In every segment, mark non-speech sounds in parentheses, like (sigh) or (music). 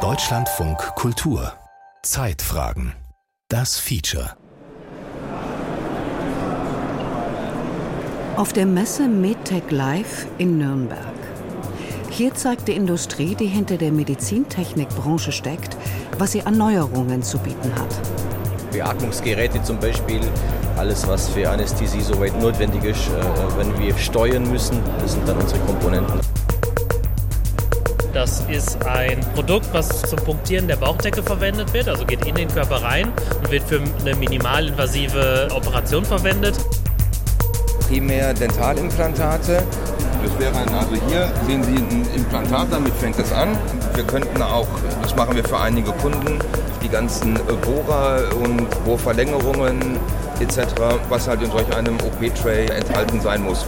Deutschlandfunk Kultur Zeitfragen Das Feature Auf der Messe MedTech Live in Nürnberg. Hier zeigt die Industrie, die hinter der Medizintechnikbranche steckt, was sie an Neuerungen zu bieten hat. Beatmungsgeräte zum Beispiel, alles was für Anästhesie soweit notwendig ist, äh, wenn wir steuern müssen, das sind dann unsere Komponenten. Das ist ein Produkt, was zum Punktieren der Bauchdecke verwendet wird, also geht in den Körper rein und wird für eine minimalinvasive Operation verwendet. Primär Dentalimplantate. Das wäre ein, also hier sehen Sie ein Implantat, damit fängt es an. Wir könnten auch, das machen wir für einige Kunden, die ganzen Bohrer und Bohrverlängerungen etc., was halt in solch einem OP-Tray enthalten sein muss.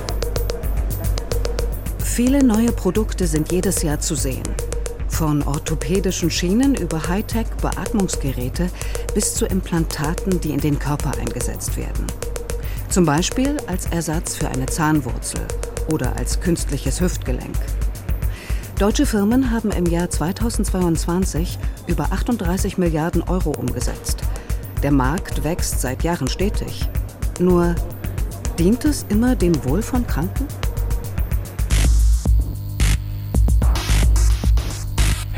Viele neue Produkte sind jedes Jahr zu sehen. Von orthopädischen Schienen über Hightech-Beatmungsgeräte bis zu Implantaten, die in den Körper eingesetzt werden. Zum Beispiel als Ersatz für eine Zahnwurzel oder als künstliches Hüftgelenk. Deutsche Firmen haben im Jahr 2022 über 38 Milliarden Euro umgesetzt. Der Markt wächst seit Jahren stetig. Nur dient es immer dem Wohl von Kranken?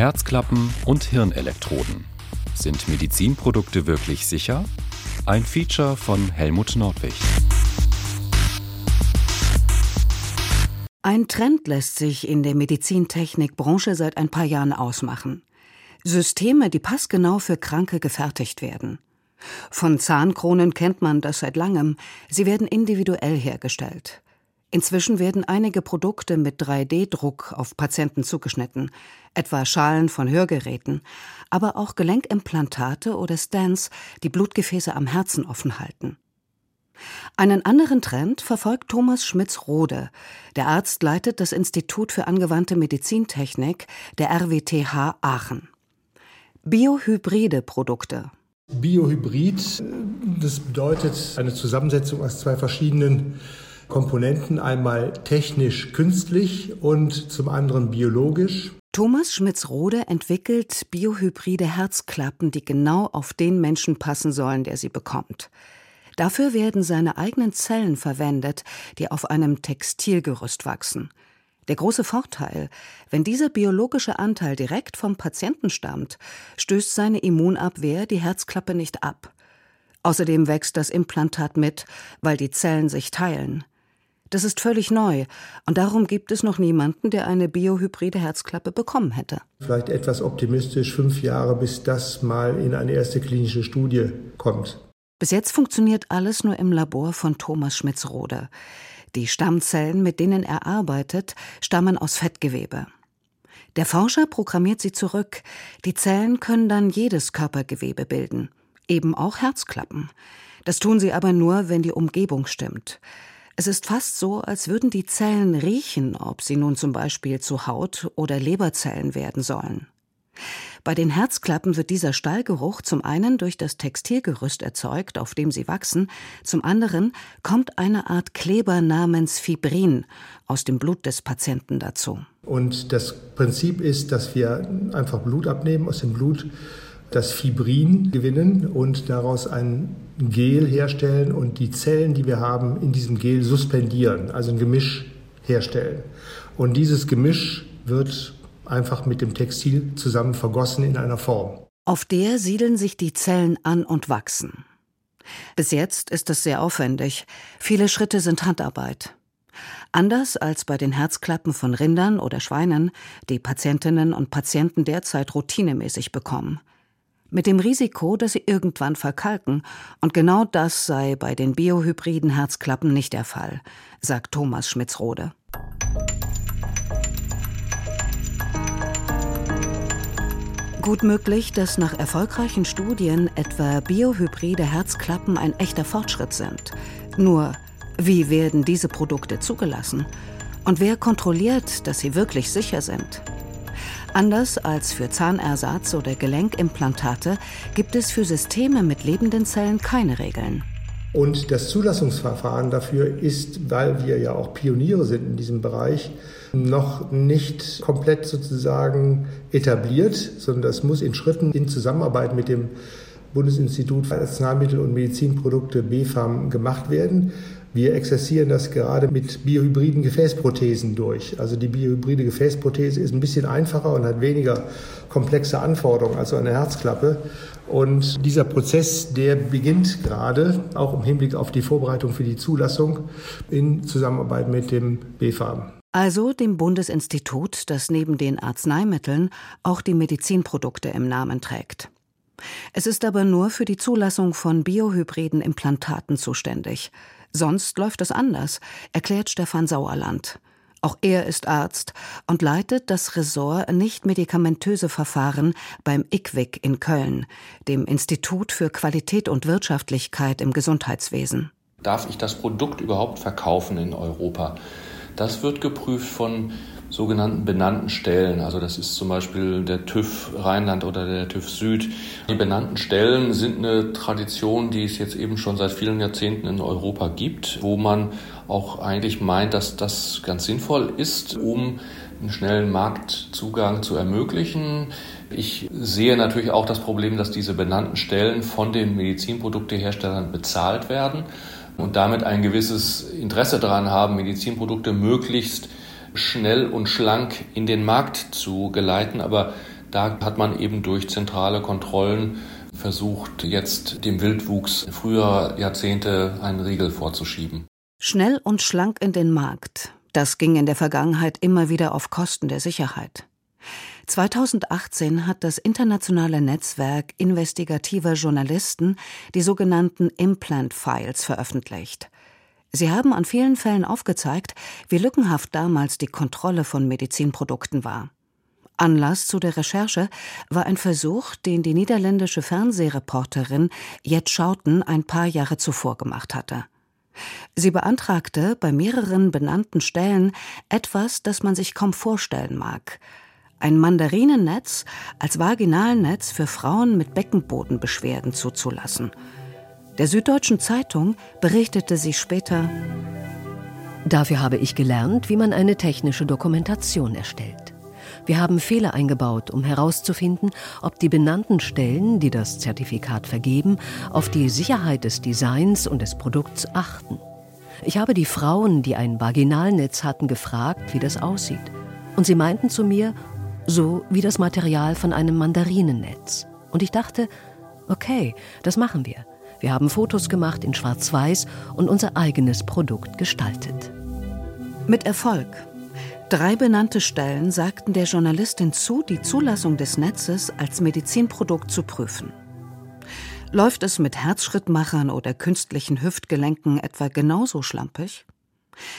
Herzklappen und Hirnelektroden. Sind Medizinprodukte wirklich sicher? Ein Feature von Helmut Nordwig. Ein Trend lässt sich in der Medizintechnikbranche seit ein paar Jahren ausmachen. Systeme, die passgenau für Kranke gefertigt werden. Von Zahnkronen kennt man das seit langem. Sie werden individuell hergestellt. Inzwischen werden einige Produkte mit 3D-Druck auf Patienten zugeschnitten, etwa Schalen von Hörgeräten, aber auch Gelenkimplantate oder Stents, die Blutgefäße am Herzen offen halten. Einen anderen Trend verfolgt Thomas Schmitz-Rode. Der Arzt leitet das Institut für angewandte Medizintechnik der RWTH Aachen. Biohybride Produkte. Biohybrid, das bedeutet eine Zusammensetzung aus zwei verschiedenen Komponenten, einmal technisch künstlich und zum anderen biologisch. Thomas Schmitz-Rode entwickelt biohybride Herzklappen, die genau auf den Menschen passen sollen, der sie bekommt. Dafür werden seine eigenen Zellen verwendet, die auf einem Textilgerüst wachsen. Der große Vorteil, wenn dieser biologische Anteil direkt vom Patienten stammt, stößt seine Immunabwehr die Herzklappe nicht ab. Außerdem wächst das Implantat mit, weil die Zellen sich teilen. Das ist völlig neu und darum gibt es noch niemanden, der eine biohybride Herzklappe bekommen hätte. Vielleicht etwas optimistisch fünf Jahre, bis das mal in eine erste klinische Studie kommt. Bis jetzt funktioniert alles nur im Labor von Thomas Schmitz-Rode. Die Stammzellen, mit denen er arbeitet, stammen aus Fettgewebe. Der Forscher programmiert sie zurück. Die Zellen können dann jedes Körpergewebe bilden, eben auch Herzklappen. Das tun sie aber nur, wenn die Umgebung stimmt. Es ist fast so, als würden die Zellen riechen, ob sie nun zum Beispiel zu Haut- oder Leberzellen werden sollen. Bei den Herzklappen wird dieser Stallgeruch zum einen durch das Textilgerüst erzeugt, auf dem sie wachsen, zum anderen kommt eine Art Kleber namens Fibrin aus dem Blut des Patienten dazu. Und das Prinzip ist, dass wir einfach Blut abnehmen aus dem Blut das Fibrin gewinnen und daraus ein Gel herstellen und die Zellen, die wir haben, in diesem Gel suspendieren, also ein Gemisch herstellen. Und dieses Gemisch wird einfach mit dem Textil zusammen vergossen in einer Form. Auf der siedeln sich die Zellen an und wachsen. Bis jetzt ist es sehr aufwendig. Viele Schritte sind Handarbeit. Anders als bei den Herzklappen von Rindern oder Schweinen, die Patientinnen und Patienten derzeit routinemäßig bekommen mit dem Risiko, dass sie irgendwann verkalken, und genau das sei bei den biohybriden Herzklappen nicht der Fall, sagt Thomas Schmitzrode. Gut möglich, dass nach erfolgreichen Studien etwa biohybride Herzklappen ein echter Fortschritt sind. Nur, wie werden diese Produkte zugelassen? Und wer kontrolliert, dass sie wirklich sicher sind? Anders als für Zahnersatz oder Gelenkimplantate gibt es für Systeme mit lebenden Zellen keine Regeln. Und das Zulassungsverfahren dafür ist, weil wir ja auch Pioniere sind in diesem Bereich, noch nicht komplett sozusagen etabliert, sondern das muss in Schritten in Zusammenarbeit mit dem Bundesinstitut für Arzneimittel und Medizinprodukte BfArM gemacht werden. Wir exerzieren das gerade mit biohybriden Gefäßprothesen durch. Also die biohybride Gefäßprothese ist ein bisschen einfacher und hat weniger komplexe Anforderungen als so eine Herzklappe. Und dieser Prozess, der beginnt gerade, auch im Hinblick auf die Vorbereitung für die Zulassung in Zusammenarbeit mit dem BfArM. Also dem Bundesinstitut, das neben den Arzneimitteln auch die Medizinprodukte im Namen trägt. Es ist aber nur für die Zulassung von biohybriden Implantaten zuständig. Sonst läuft es anders, erklärt Stefan Sauerland. Auch er ist Arzt und leitet das Ressort nicht-medikamentöse Verfahren beim IQWIC in Köln, dem Institut für Qualität und Wirtschaftlichkeit im Gesundheitswesen. Darf ich das Produkt überhaupt verkaufen in Europa? Das wird geprüft von sogenannten benannten Stellen. Also das ist zum Beispiel der TÜV Rheinland oder der TÜV Süd. Die benannten Stellen sind eine Tradition, die es jetzt eben schon seit vielen Jahrzehnten in Europa gibt, wo man auch eigentlich meint, dass das ganz sinnvoll ist, um einen schnellen Marktzugang zu ermöglichen. Ich sehe natürlich auch das Problem, dass diese benannten Stellen von den Medizinprodukteherstellern bezahlt werden und damit ein gewisses Interesse daran haben, Medizinprodukte möglichst schnell und schlank in den Markt zu geleiten. Aber da hat man eben durch zentrale Kontrollen versucht, jetzt dem Wildwuchs früherer Jahrzehnte einen Riegel vorzuschieben. Schnell und schlank in den Markt. Das ging in der Vergangenheit immer wieder auf Kosten der Sicherheit. 2018 hat das internationale Netzwerk investigativer Journalisten die sogenannten Implant Files veröffentlicht. Sie haben an vielen Fällen aufgezeigt, wie lückenhaft damals die Kontrolle von Medizinprodukten war. Anlass zu der Recherche war ein Versuch, den die niederländische Fernsehreporterin Jet Schouten ein paar Jahre zuvor gemacht hatte. Sie beantragte bei mehreren benannten Stellen etwas, das man sich kaum vorstellen mag. Ein Mandarinennetz als Vaginalnetz für Frauen mit Beckenbodenbeschwerden zuzulassen – der Süddeutschen Zeitung berichtete sie später Dafür habe ich gelernt, wie man eine technische Dokumentation erstellt. Wir haben Fehler eingebaut, um herauszufinden, ob die benannten Stellen, die das Zertifikat vergeben, auf die Sicherheit des Designs und des Produkts achten. Ich habe die Frauen, die ein Vaginalnetz hatten, gefragt, wie das aussieht. Und sie meinten zu mir, so wie das Material von einem Mandarinennetz. Und ich dachte, okay, das machen wir. Wir haben Fotos gemacht in Schwarz-Weiß und unser eigenes Produkt gestaltet. Mit Erfolg. Drei benannte Stellen sagten der Journalistin zu, die Zulassung des Netzes als Medizinprodukt zu prüfen. Läuft es mit Herzschrittmachern oder künstlichen Hüftgelenken etwa genauso schlampig?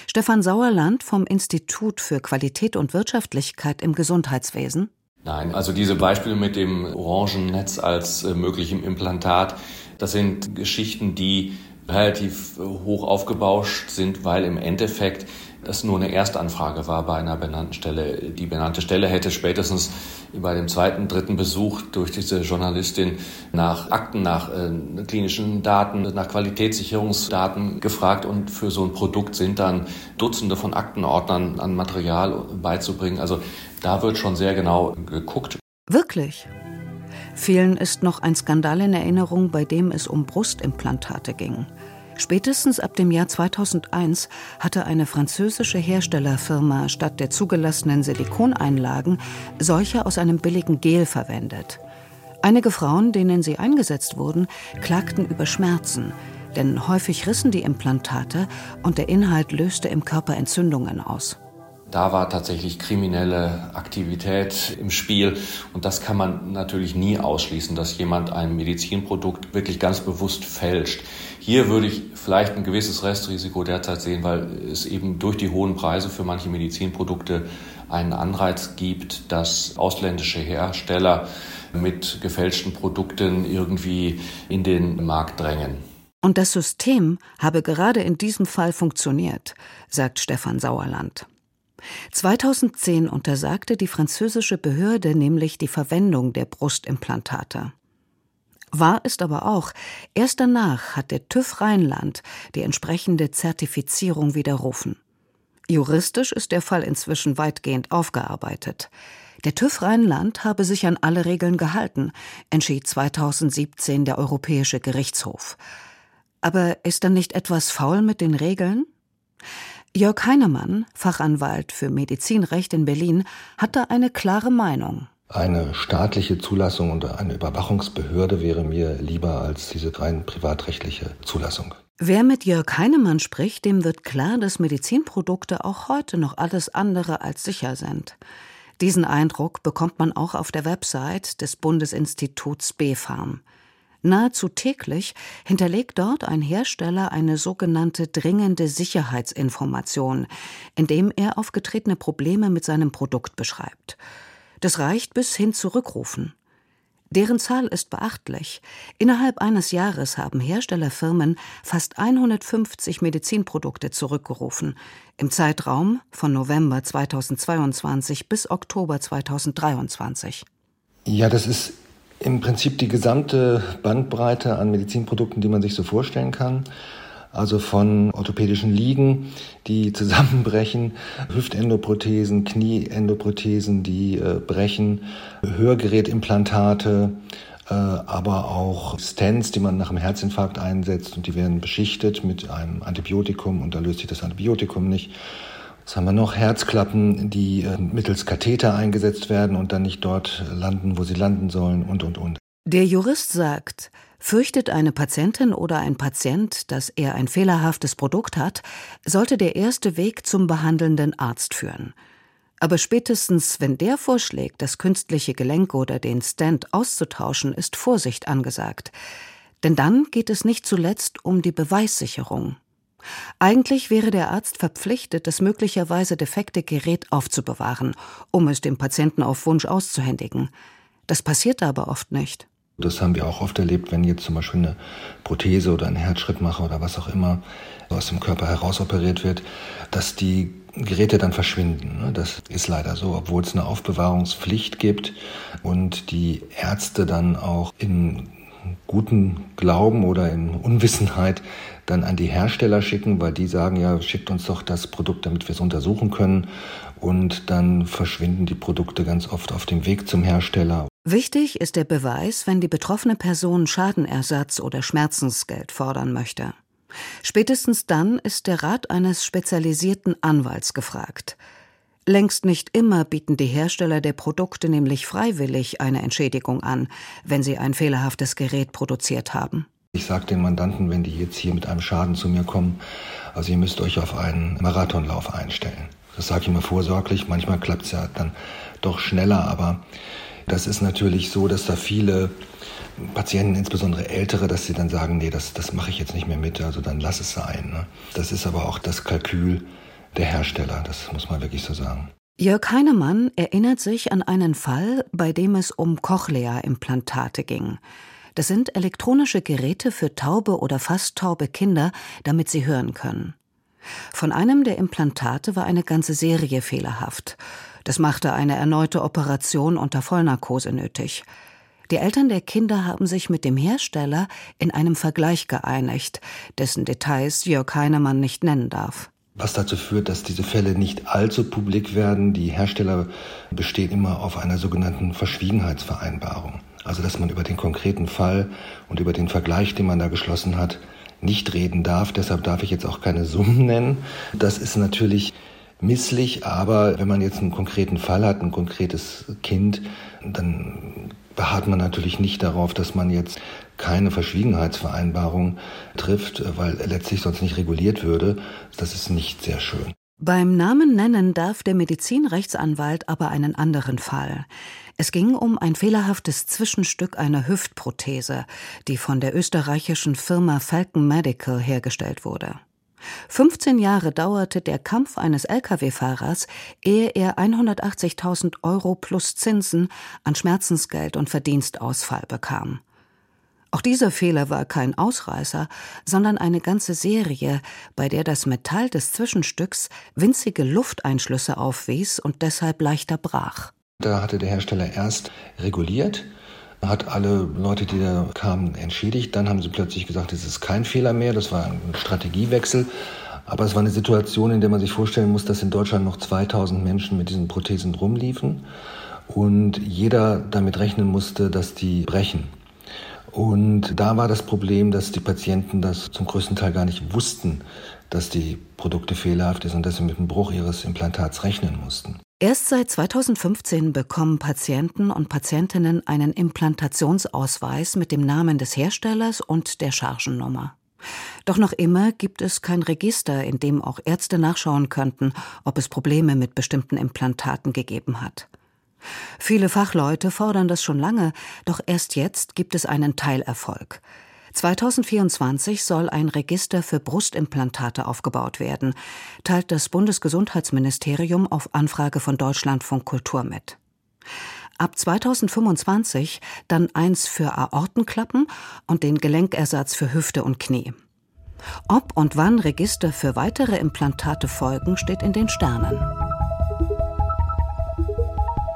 Stefan Sauerland vom Institut für Qualität und Wirtschaftlichkeit im Gesundheitswesen. Nein, also diese Beispiele mit dem Orangennetz als äh, möglichem Implantat, das sind Geschichten, die relativ hoch aufgebauscht sind, weil im Endeffekt das nur eine Erstanfrage war bei einer benannten Stelle. Die benannte Stelle hätte spätestens bei dem zweiten, dritten Besuch durch diese Journalistin nach Akten, nach äh, klinischen Daten, nach Qualitätssicherungsdaten gefragt und für so ein Produkt sind dann Dutzende von Aktenordnern an Material beizubringen. Also da wird schon sehr genau geguckt. Wirklich? Vielen ist noch ein Skandal in Erinnerung, bei dem es um Brustimplantate ging. Spätestens ab dem Jahr 2001 hatte eine französische Herstellerfirma statt der zugelassenen Silikoneinlagen solche aus einem billigen Gel verwendet. Einige Frauen, denen sie eingesetzt wurden, klagten über Schmerzen, denn häufig rissen die Implantate und der Inhalt löste im Körper Entzündungen aus. Da war tatsächlich kriminelle Aktivität im Spiel und das kann man natürlich nie ausschließen, dass jemand ein Medizinprodukt wirklich ganz bewusst fälscht. Hier würde ich vielleicht ein gewisses Restrisiko derzeit sehen, weil es eben durch die hohen Preise für manche Medizinprodukte einen Anreiz gibt, dass ausländische Hersteller mit gefälschten Produkten irgendwie in den Markt drängen. Und das System habe gerade in diesem Fall funktioniert, sagt Stefan Sauerland. 2010 untersagte die französische Behörde nämlich die Verwendung der Brustimplantate. Wahr ist aber auch, erst danach hat der TÜV Rheinland die entsprechende Zertifizierung widerrufen. Juristisch ist der Fall inzwischen weitgehend aufgearbeitet. Der TÜV Rheinland habe sich an alle Regeln gehalten, entschied 2017 der Europäische Gerichtshof. Aber ist dann nicht etwas faul mit den Regeln? Jörg Heinemann, Fachanwalt für Medizinrecht in Berlin, hatte eine klare Meinung. Eine staatliche Zulassung und eine Überwachungsbehörde wäre mir lieber als diese rein privatrechtliche Zulassung. Wer mit Jörg Heinemann spricht, dem wird klar, dass Medizinprodukte auch heute noch alles andere als sicher sind. Diesen Eindruck bekommt man auch auf der Website des Bundesinstituts BfArM. Nahezu täglich hinterlegt dort ein Hersteller eine sogenannte dringende Sicherheitsinformation, indem er aufgetretene Probleme mit seinem Produkt beschreibt. Das reicht bis hin zu Rückrufen. Deren Zahl ist beachtlich. Innerhalb eines Jahres haben Herstellerfirmen fast 150 Medizinprodukte zurückgerufen, im Zeitraum von November 2022 bis Oktober 2023. Ja, das ist im Prinzip die gesamte Bandbreite an Medizinprodukten, die man sich so vorstellen kann also von orthopädischen Liegen, die (laughs) zusammenbrechen, Hüftendoprothesen, Knieendoprothesen, die äh, brechen, Hörgerätimplantate, äh, aber auch Stents, die man nach einem Herzinfarkt einsetzt und die werden beschichtet mit einem Antibiotikum und da löst sich das Antibiotikum nicht. Was haben wir noch? Herzklappen, die äh, mittels Katheter eingesetzt werden und dann nicht dort landen, wo sie landen sollen und, und, und. Der Jurist sagt, Fürchtet eine Patientin oder ein Patient, dass er ein fehlerhaftes Produkt hat, sollte der erste Weg zum behandelnden Arzt führen. Aber spätestens, wenn der vorschlägt, das künstliche Gelenk oder den Stand auszutauschen, ist Vorsicht angesagt. Denn dann geht es nicht zuletzt um die Beweissicherung. Eigentlich wäre der Arzt verpflichtet, das möglicherweise defekte Gerät aufzubewahren, um es dem Patienten auf Wunsch auszuhändigen. Das passiert aber oft nicht. Das haben wir auch oft erlebt, wenn jetzt zum Beispiel eine Prothese oder ein Herzschrittmacher oder was auch immer aus dem Körper herausoperiert wird, dass die Geräte dann verschwinden. Ne? Das ist leider so, obwohl es eine Aufbewahrungspflicht gibt und die Ärzte dann auch in guten Glauben oder in Unwissenheit dann an die Hersteller schicken, weil die sagen, ja, schickt uns doch das Produkt, damit wir es untersuchen können. Und dann verschwinden die Produkte ganz oft auf dem Weg zum Hersteller. Wichtig ist der Beweis, wenn die betroffene Person Schadenersatz oder Schmerzensgeld fordern möchte. Spätestens dann ist der Rat eines spezialisierten Anwalts gefragt. Längst nicht immer bieten die Hersteller der Produkte nämlich freiwillig eine Entschädigung an, wenn sie ein fehlerhaftes Gerät produziert haben. Ich sage den Mandanten, wenn die jetzt hier mit einem Schaden zu mir kommen, also ihr müsst euch auf einen Marathonlauf einstellen. Das sage ich immer vorsorglich. Manchmal klappt es ja dann doch schneller, aber das ist natürlich so, dass da viele Patienten, insbesondere ältere, dass sie dann sagen, nee, das, das mache ich jetzt nicht mehr mit, also dann lass es sein. Ne? Das ist aber auch das Kalkül der Hersteller, das muss man wirklich so sagen. Jörg Heinemann erinnert sich an einen Fall, bei dem es um Cochlea-Implantate ging. Das sind elektronische Geräte für taube oder fast taube Kinder, damit sie hören können. Von einem der Implantate war eine ganze Serie fehlerhaft. Das machte eine erneute Operation unter Vollnarkose nötig. Die Eltern der Kinder haben sich mit dem Hersteller in einem Vergleich geeinigt, dessen Details Jörg Heinemann nicht nennen darf. Was dazu führt, dass diese Fälle nicht allzu publik werden. Die Hersteller bestehen immer auf einer sogenannten Verschwiegenheitsvereinbarung. Also dass man über den konkreten Fall und über den Vergleich, den man da geschlossen hat, nicht reden darf. Deshalb darf ich jetzt auch keine Summen (laughs) nennen. Das ist natürlich misslich, aber wenn man jetzt einen konkreten Fall hat, ein konkretes Kind, dann beharrt man natürlich nicht darauf, dass man jetzt keine Verschwiegenheitsvereinbarung trifft, weil letztlich sonst nicht reguliert würde. Das ist nicht sehr schön. Beim Namen nennen darf der Medizinrechtsanwalt aber einen anderen Fall. Es ging um ein fehlerhaftes Zwischenstück einer Hüftprothese, die von der österreichischen Firma Falcon Medical hergestellt wurde. 15 Jahre dauerte der Kampf eines Lkw-Fahrers, ehe er 180.000 Euro plus Zinsen an Schmerzensgeld und Verdienstausfall bekam. Auch dieser Fehler war kein Ausreißer, sondern eine ganze Serie, bei der das Metall des Zwischenstücks winzige Lufteinschlüsse aufwies und deshalb leichter brach. Da hatte der Hersteller erst reguliert hat alle Leute, die da kamen, entschädigt. Dann haben sie plötzlich gesagt, es ist kein Fehler mehr. Das war ein Strategiewechsel. Aber es war eine Situation, in der man sich vorstellen muss, dass in Deutschland noch 2000 Menschen mit diesen Prothesen rumliefen und jeder damit rechnen musste, dass die brechen. Und da war das Problem, dass die Patienten das zum größten Teil gar nicht wussten, dass die Produkte fehlerhaft ist und dass sie mit dem Bruch ihres Implantats rechnen mussten. Erst seit 2015 bekommen Patienten und Patientinnen einen Implantationsausweis mit dem Namen des Herstellers und der Chargennummer. Doch noch immer gibt es kein Register, in dem auch Ärzte nachschauen könnten, ob es Probleme mit bestimmten Implantaten gegeben hat. Viele Fachleute fordern das schon lange, doch erst jetzt gibt es einen Teilerfolg. 2024 soll ein Register für Brustimplantate aufgebaut werden, teilt das Bundesgesundheitsministerium auf Anfrage von Deutschlandfunk Kultur mit. Ab 2025 dann eins für Aortenklappen und den Gelenkersatz für Hüfte und Knie. Ob und wann Register für weitere Implantate folgen, steht in den Sternen.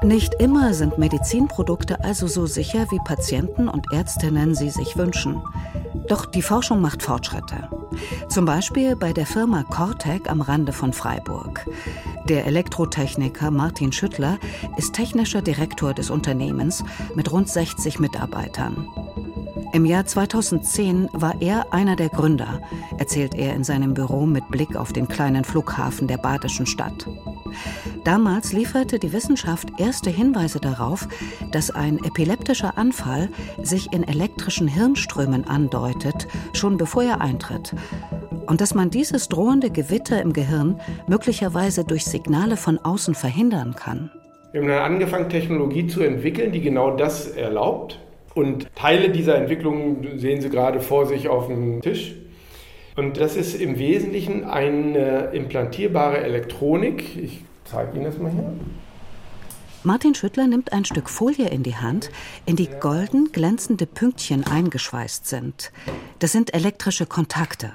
Nicht immer sind Medizinprodukte also so sicher, wie Patienten und Ärztinnen sie sich wünschen. Doch die Forschung macht Fortschritte. Zum Beispiel bei der Firma Cortec am Rande von Freiburg. Der Elektrotechniker Martin Schüttler ist technischer Direktor des Unternehmens mit rund 60 Mitarbeitern. Im Jahr 2010 war er einer der Gründer, erzählt er in seinem Büro mit Blick auf den kleinen Flughafen der badischen Stadt. Damals lieferte die Wissenschaft erste Hinweise darauf, dass ein epileptischer Anfall sich in elektrischen Hirnströmen andeutet, schon bevor er eintritt. Und dass man dieses drohende Gewitter im Gehirn möglicherweise durch Signale von außen verhindern kann. Wir haben dann angefangen, Technologie zu entwickeln, die genau das erlaubt. Und Teile dieser Entwicklung sehen Sie gerade vor sich auf dem Tisch. Und das ist im Wesentlichen eine implantierbare Elektronik. Ich zeige Ihnen das mal hier. Martin Schüttler nimmt ein Stück Folie in die Hand, in die golden glänzende Pünktchen eingeschweißt sind. Das sind elektrische Kontakte.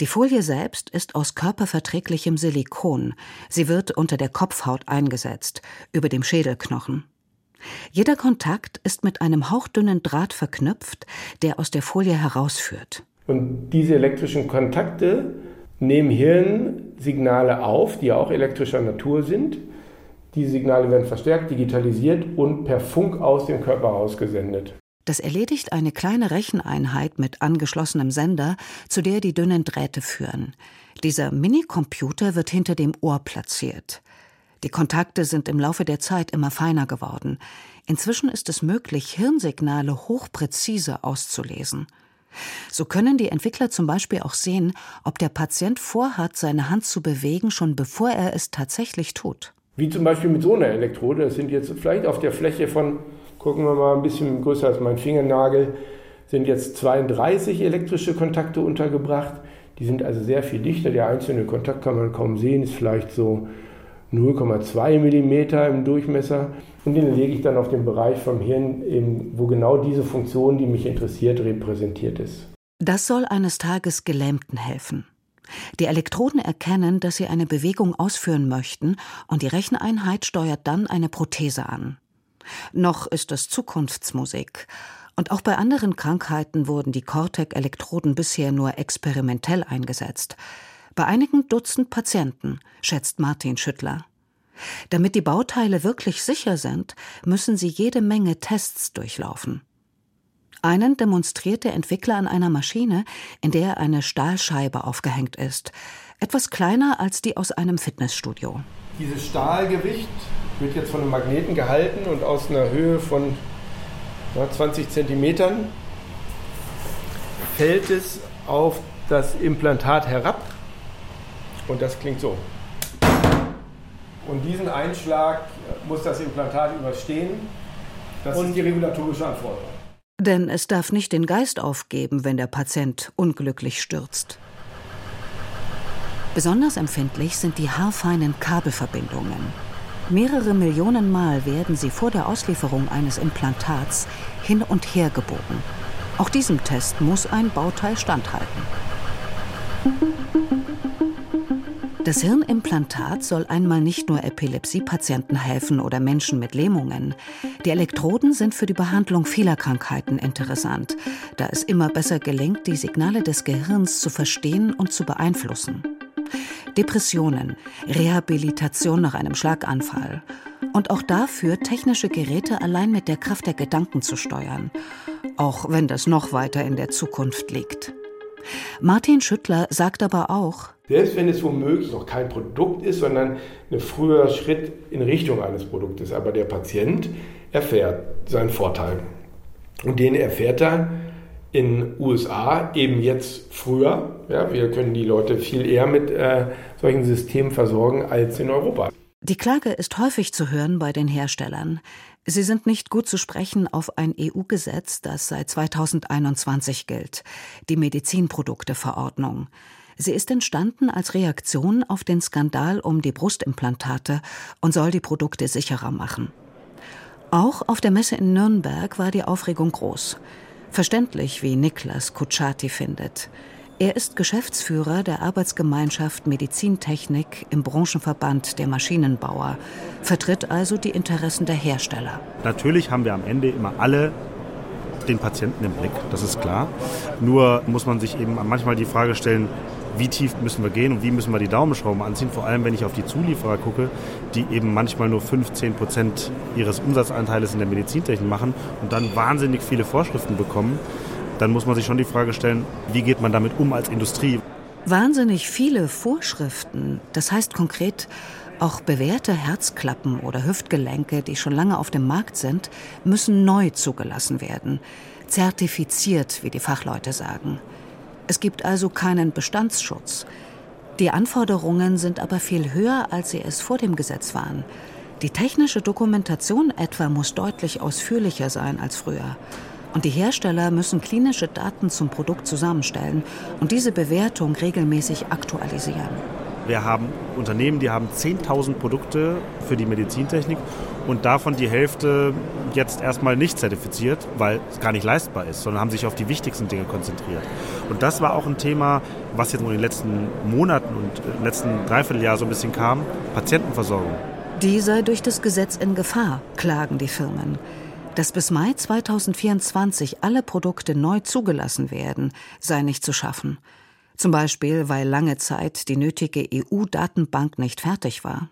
Die Folie selbst ist aus körperverträglichem Silikon. Sie wird unter der Kopfhaut eingesetzt, über dem Schädelknochen. Jeder Kontakt ist mit einem hauchdünnen Draht verknüpft, der aus der Folie herausführt. Und diese elektrischen Kontakte nehmen Hirnsignale auf, die auch elektrischer Natur sind. Diese Signale werden verstärkt, digitalisiert und per Funk aus dem Körper ausgesendet. Das erledigt eine kleine Recheneinheit mit angeschlossenem Sender, zu der die dünnen Drähte führen. Dieser Minicomputer wird hinter dem Ohr platziert. Die Kontakte sind im Laufe der Zeit immer feiner geworden. Inzwischen ist es möglich, Hirnsignale hochpräzise auszulesen. So können die Entwickler zum Beispiel auch sehen, ob der Patient vorhat, seine Hand zu bewegen, schon bevor er es tatsächlich tut. Wie zum Beispiel mit so einer Elektrode. Das sind jetzt vielleicht auf der Fläche von, gucken wir mal, ein bisschen größer als mein Fingernagel, sind jetzt 32 elektrische Kontakte untergebracht. Die sind also sehr viel dichter. Der einzelne Kontakt kann man kaum sehen, ist vielleicht so 0,2 mm im Durchmesser und den lege ich dann auf den Bereich vom Hirn, wo genau diese Funktion, die mich interessiert, repräsentiert ist. Das soll eines Tages Gelähmten helfen. Die Elektroden erkennen, dass sie eine Bewegung ausführen möchten und die Recheneinheit steuert dann eine Prothese an. Noch ist das Zukunftsmusik. Und auch bei anderen Krankheiten wurden die Cortec-Elektroden bisher nur experimentell eingesetzt. Bei einigen Dutzend Patienten, schätzt Martin Schüttler. Damit die Bauteile wirklich sicher sind, müssen sie jede Menge Tests durchlaufen. Einen demonstriert der Entwickler an einer Maschine, in der eine Stahlscheibe aufgehängt ist, etwas kleiner als die aus einem Fitnessstudio. Dieses Stahlgewicht wird jetzt von einem Magneten gehalten und aus einer Höhe von 20 Zentimetern fällt es auf das Implantat herab und das klingt so. Und diesen Einschlag muss das Implantat überstehen. Das und ist die regulatorische Anforderung. Denn es darf nicht den Geist aufgeben, wenn der Patient unglücklich stürzt. Besonders empfindlich sind die haarfeinen Kabelverbindungen. Mehrere Millionen Mal werden sie vor der Auslieferung eines Implantats hin und her gebogen. Auch diesem Test muss ein Bauteil standhalten. Das Hirnimplantat soll einmal nicht nur Epilepsiepatienten helfen oder Menschen mit Lähmungen. Die Elektroden sind für die Behandlung vieler Krankheiten interessant, da es immer besser gelingt, die Signale des Gehirns zu verstehen und zu beeinflussen. Depressionen, Rehabilitation nach einem Schlaganfall und auch dafür technische Geräte allein mit der Kraft der Gedanken zu steuern, auch wenn das noch weiter in der Zukunft liegt. Martin Schüttler sagt aber auch, selbst wenn es womöglich noch kein Produkt ist, sondern ein früher Schritt in Richtung eines Produktes. Aber der Patient erfährt seinen Vorteil. Und den erfährt er in USA eben jetzt früher. Ja, wir können die Leute viel eher mit äh, solchen Systemen versorgen als in Europa. Die Klage ist häufig zu hören bei den Herstellern. Sie sind nicht gut zu sprechen auf ein EU-Gesetz, das seit 2021 gilt, die Medizinprodukteverordnung. Sie ist entstanden als Reaktion auf den Skandal um die Brustimplantate und soll die Produkte sicherer machen. Auch auf der Messe in Nürnberg war die Aufregung groß. Verständlich, wie Niklas Kutschaty findet. Er ist Geschäftsführer der Arbeitsgemeinschaft Medizintechnik im Branchenverband der Maschinenbauer, vertritt also die Interessen der Hersteller. Natürlich haben wir am Ende immer alle den Patienten im Blick, das ist klar. Nur muss man sich eben manchmal die Frage stellen, wie tief müssen wir gehen und wie müssen wir die Daumenschrauben anziehen. Vor allem, wenn ich auf die Zulieferer gucke, die eben manchmal nur 15 Prozent ihres Umsatzanteiles in der Medizintechnik machen und dann wahnsinnig viele Vorschriften bekommen dann muss man sich schon die Frage stellen, wie geht man damit um als Industrie? Wahnsinnig viele Vorschriften, das heißt konkret, auch bewährte Herzklappen oder Hüftgelenke, die schon lange auf dem Markt sind, müssen neu zugelassen werden. Zertifiziert, wie die Fachleute sagen. Es gibt also keinen Bestandsschutz. Die Anforderungen sind aber viel höher, als sie es vor dem Gesetz waren. Die technische Dokumentation etwa muss deutlich ausführlicher sein als früher. Und die Hersteller müssen klinische Daten zum Produkt zusammenstellen und diese Bewertung regelmäßig aktualisieren. Wir haben Unternehmen, die haben 10.000 Produkte für die Medizintechnik und davon die Hälfte jetzt erstmal nicht zertifiziert, weil es gar nicht leistbar ist, sondern haben sich auf die wichtigsten Dinge konzentriert. Und das war auch ein Thema, was jetzt in den letzten Monaten und im letzten Dreivierteljahr so ein bisschen kam, Patientenversorgung. Die sei durch das Gesetz in Gefahr, klagen die Firmen. Dass bis Mai 2024 alle Produkte neu zugelassen werden, sei nicht zu schaffen. Zum Beispiel, weil lange Zeit die nötige EU-Datenbank nicht fertig war.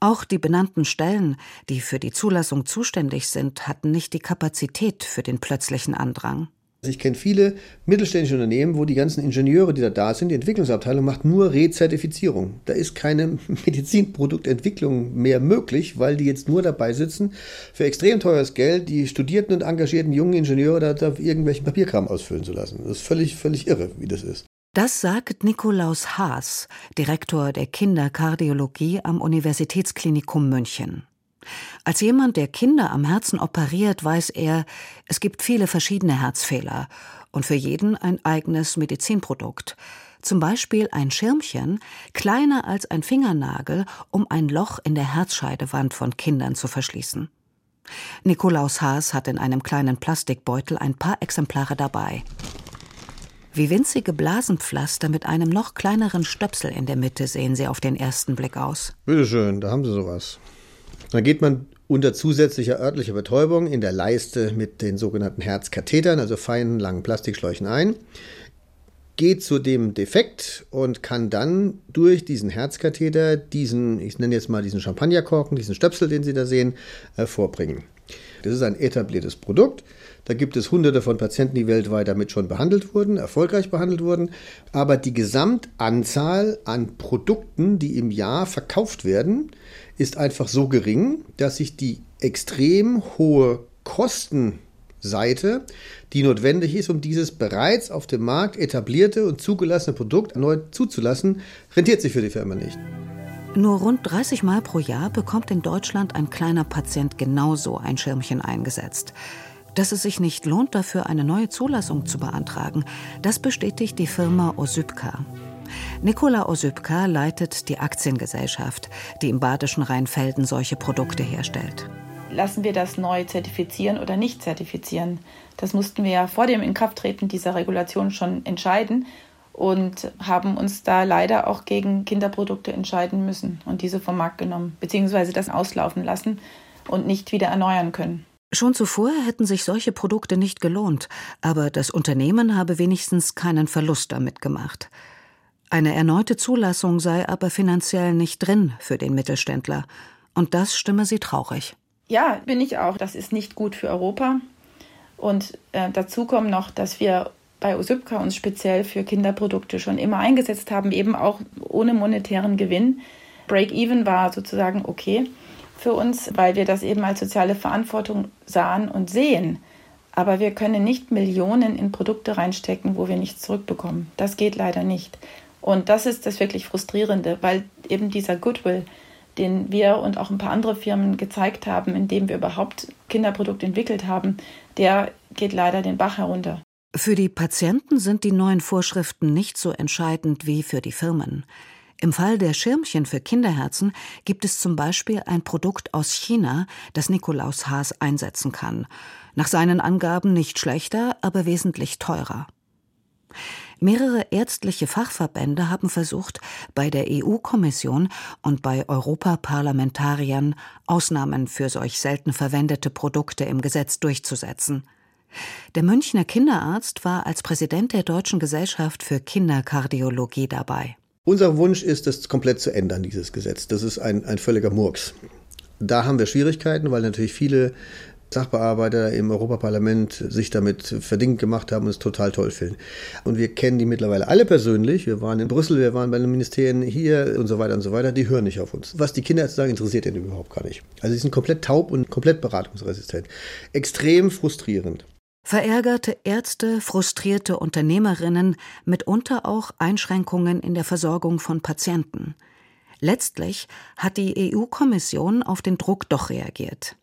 Auch die benannten Stellen, die für die Zulassung zuständig sind, hatten nicht die Kapazität für den plötzlichen Andrang. Ich kenne viele mittelständische Unternehmen, wo die ganzen Ingenieure, die da da sind, die Entwicklungsabteilung macht nur Rezertifizierung. Da ist keine (laughs) Medizinproduktentwicklung mehr möglich, weil die jetzt nur dabei sitzen, für extrem teures Geld die studierten und engagierten jungen Ingenieure da, da irgendwelchen Papierkram ausfüllen zu lassen. Das ist völlig, völlig irre, wie das ist. Das sagt Nikolaus Haas, Direktor der Kinderkardiologie am Universitätsklinikum München. Als jemand, der Kinder am Herzen operiert, weiß er, es gibt viele verschiedene Herzfehler und für jeden ein eigenes Medizinprodukt. Zum Beispiel ein Schirmchen, kleiner als ein Fingernagel, um ein Loch in der Herzscheidewand von Kindern zu verschließen. Nikolaus Haas hat in einem kleinen Plastikbeutel ein paar Exemplare dabei. Wie winzige Blasenpflaster mit einem noch kleineren Stöpsel in der Mitte sehen sie auf den ersten Blick aus. Bitteschön, da haben Sie sowas. Dann geht man unter zusätzlicher örtlicher Betäubung in der Leiste mit den sogenannten Herzkathetern, also feinen langen Plastikschläuchen ein, geht zu dem Defekt und kann dann durch diesen Herzkatheter diesen, ich nenne jetzt mal diesen Champagnerkorken, diesen Stöpsel, den Sie da sehen, äh, vorbringen. Das ist ein etabliertes Produkt. Da gibt es hunderte von Patienten, die weltweit damit schon behandelt wurden, erfolgreich behandelt wurden. Aber die Gesamtanzahl an Produkten, die im Jahr verkauft werden, ist einfach so gering, dass sich die extrem hohe Kostenseite, die notwendig ist, um dieses bereits auf dem Markt etablierte und zugelassene Produkt erneut zuzulassen, rentiert sich für die Firma nicht. Nur rund 30 Mal pro Jahr bekommt in Deutschland ein kleiner Patient genauso ein Schirmchen eingesetzt. Dass es sich nicht lohnt, dafür eine neue Zulassung zu beantragen, das bestätigt die Firma Osypka. Nikola Osypka leitet die Aktiengesellschaft, die im badischen Rheinfelden solche Produkte herstellt. Lassen wir das neu zertifizieren oder nicht zertifizieren? Das mussten wir ja vor dem Inkrafttreten dieser Regulation schon entscheiden. und haben uns da leider auch gegen Kinderprodukte entscheiden müssen und diese vom Markt genommen, beziehungsweise das auslaufen lassen und nicht wieder erneuern können. Schon zuvor hätten sich solche Produkte nicht gelohnt, aber das Unternehmen habe wenigstens keinen Verlust damit gemacht. Eine erneute Zulassung sei aber finanziell nicht drin für den Mittelständler. Und das stimme sie traurig. Ja, bin ich auch. Das ist nicht gut für Europa. Und äh, dazu kommt noch, dass wir bei Usybka uns speziell für Kinderprodukte schon immer eingesetzt haben, eben auch ohne monetären Gewinn. Break-Even war sozusagen okay für uns, weil wir das eben als soziale Verantwortung sahen und sehen. Aber wir können nicht Millionen in Produkte reinstecken, wo wir nichts zurückbekommen. Das geht leider nicht. Und das ist das wirklich Frustrierende, weil eben dieser Goodwill, den wir und auch ein paar andere Firmen gezeigt haben, indem wir überhaupt Kinderprodukte entwickelt haben, der geht leider den Bach herunter. Für die Patienten sind die neuen Vorschriften nicht so entscheidend wie für die Firmen. Im Fall der Schirmchen für Kinderherzen gibt es zum Beispiel ein Produkt aus China, das Nikolaus Haas einsetzen kann. Nach seinen Angaben nicht schlechter, aber wesentlich teurer. Mehrere ärztliche Fachverbände haben versucht, bei der EU-Kommission und bei Europaparlamentariern Ausnahmen für solch selten verwendete Produkte im Gesetz durchzusetzen. Der Münchner Kinderarzt war als Präsident der Deutschen Gesellschaft für Kinderkardiologie dabei. Unser Wunsch ist, das komplett zu ändern, dieses Gesetz. Das ist ein, ein völliger Murks. Da haben wir Schwierigkeiten, weil natürlich viele Sachbearbeiter im Europaparlament sich damit verdingt gemacht haben und es total toll finden. Und wir kennen die mittlerweile alle persönlich. Wir waren in Brüssel, wir waren bei den Ministerien hier und so weiter und so weiter. Die hören nicht auf uns. Was die Kinder jetzt sagen, interessiert ihnen überhaupt gar nicht. Also sie sind komplett taub und komplett beratungsresistent. Extrem frustrierend. Verärgerte Ärzte, frustrierte Unternehmerinnen, mitunter auch Einschränkungen in der Versorgung von Patienten. Letztlich hat die EU-Kommission auf den Druck doch reagiert.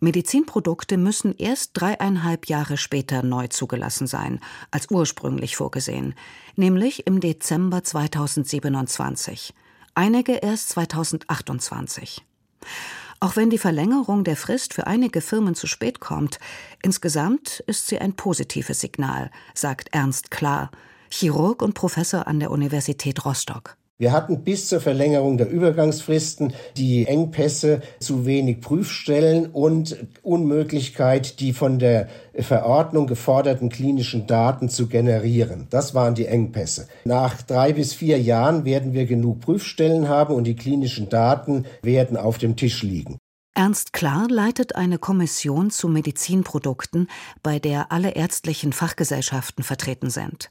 Medizinprodukte müssen erst dreieinhalb Jahre später neu zugelassen sein, als ursprünglich vorgesehen, nämlich im Dezember 2027, einige erst 2028. Auch wenn die Verlängerung der Frist für einige Firmen zu spät kommt, insgesamt ist sie ein positives Signal, sagt Ernst Klar, Chirurg und Professor an der Universität Rostock. Wir hatten bis zur Verlängerung der Übergangsfristen die Engpässe zu wenig Prüfstellen und Unmöglichkeit, die von der Verordnung geforderten klinischen Daten zu generieren. Das waren die Engpässe. Nach drei bis vier Jahren werden wir genug Prüfstellen haben und die klinischen Daten werden auf dem Tisch liegen. Ernst Klar leitet eine Kommission zu Medizinprodukten, bei der alle ärztlichen Fachgesellschaften vertreten sind.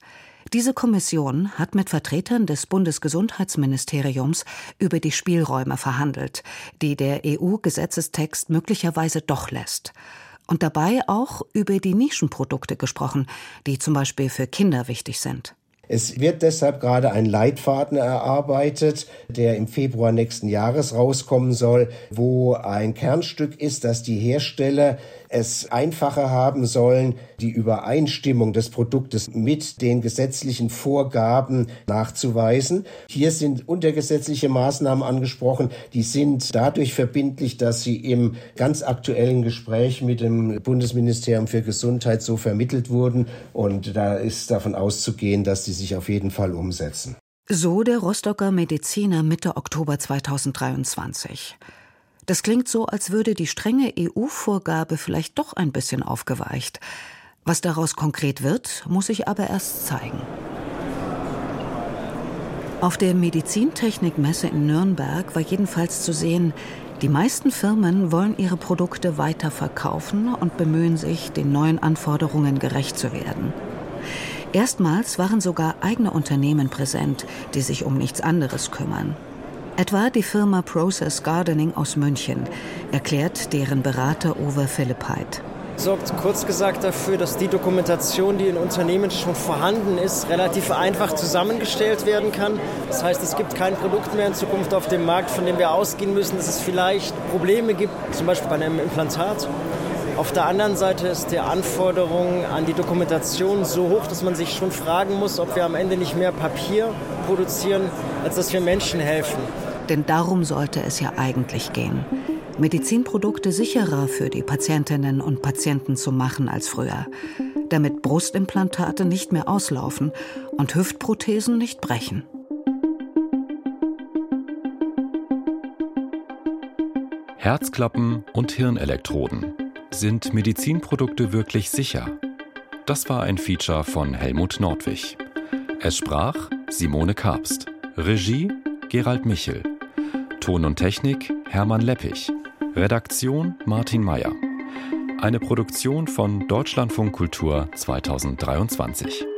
Diese Kommission hat mit Vertretern des Bundesgesundheitsministeriums über die Spielräume verhandelt, die der EU-Gesetzestext möglicherweise doch lässt. Und dabei auch über die Nischenprodukte gesprochen, die zum Beispiel für Kinder wichtig sind. Es wird deshalb gerade ein Leitfaden erarbeitet, der im Februar nächsten Jahres rauskommen soll, wo ein Kernstück ist, dass die Hersteller es einfacher haben sollen, die Übereinstimmung des Produktes mit den gesetzlichen Vorgaben nachzuweisen. Hier sind untergesetzliche Maßnahmen angesprochen, die sind dadurch verbindlich, dass sie im ganz aktuellen Gespräch mit dem Bundesministerium für Gesundheit so vermittelt wurden und da ist davon auszugehen, dass die sich auf jeden Fall umsetzen. So der Rostocker Mediziner Mitte Oktober 2023. Das klingt so, als würde die strenge EU-Vorgabe vielleicht doch ein bisschen aufgeweicht. Was daraus konkret wird, muss sich aber erst zeigen. Auf der Medizintechnikmesse in Nürnberg war jedenfalls zu sehen, die meisten Firmen wollen ihre Produkte weiter verkaufen und bemühen sich, den neuen Anforderungen gerecht zu werden. Erstmals waren sogar eigene Unternehmen präsent, die sich um nichts anderes kümmern. Etwa die Firma Process Gardening aus München, erklärt deren Berater Uwe Philippheit sorgt kurz gesagt dafür, dass die Dokumentation, die in Unternehmen schon vorhanden ist, relativ einfach zusammengestellt werden kann. Das heißt, es gibt kein Produkt mehr in Zukunft auf dem Markt, von dem wir ausgehen müssen, dass es vielleicht Probleme gibt, zum Beispiel bei einem Implantat. Auf der anderen Seite ist die Anforderung an die Dokumentation so hoch, dass man sich schon fragen muss, ob wir am Ende nicht mehr Papier produzieren, als dass wir Menschen helfen. Denn darum sollte es ja eigentlich gehen. Medizinprodukte sicherer für die Patientinnen und Patienten zu machen als früher, damit Brustimplantate nicht mehr auslaufen und Hüftprothesen nicht brechen. Herzklappen und Hirnelektroden. Sind Medizinprodukte wirklich sicher? Das war ein Feature von Helmut Nordwig. Es sprach Simone Karpst. Regie Gerald Michel. Ton und Technik Hermann Leppich. Redaktion Martin Meyer. Eine Produktion von Deutschlandfunk Kultur 2023.